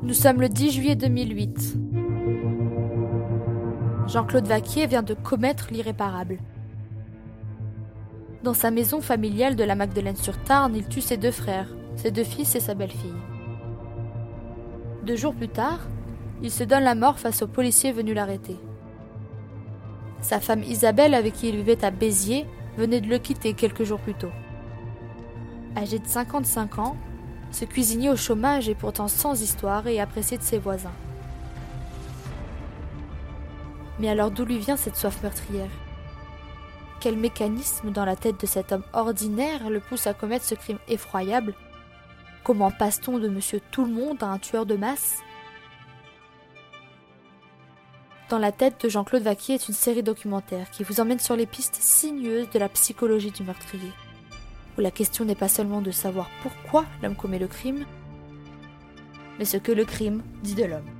Nous sommes le 10 juillet 2008. Jean-Claude Vaquier vient de commettre l'irréparable. Dans sa maison familiale de la Magdeleine-sur-Tarn, il tue ses deux frères, ses deux fils et sa belle-fille. Deux jours plus tard, il se donne la mort face aux policiers venus l'arrêter. Sa femme Isabelle, avec qui il vivait à Béziers, venait de le quitter quelques jours plus tôt. Âgé de 55 ans, ce cuisinier au chômage est pourtant sans histoire et apprécié de ses voisins. Mais alors d'où lui vient cette soif meurtrière? Quel mécanisme dans la tête de cet homme ordinaire le pousse à commettre ce crime effroyable? Comment passe-t-on de monsieur tout le monde à un tueur de masse? Dans la tête de Jean-Claude Vaquier est une série documentaire qui vous emmène sur les pistes sinueuses de la psychologie du meurtrier où la question n'est pas seulement de savoir pourquoi l'homme commet le crime, mais ce que le crime dit de l'homme.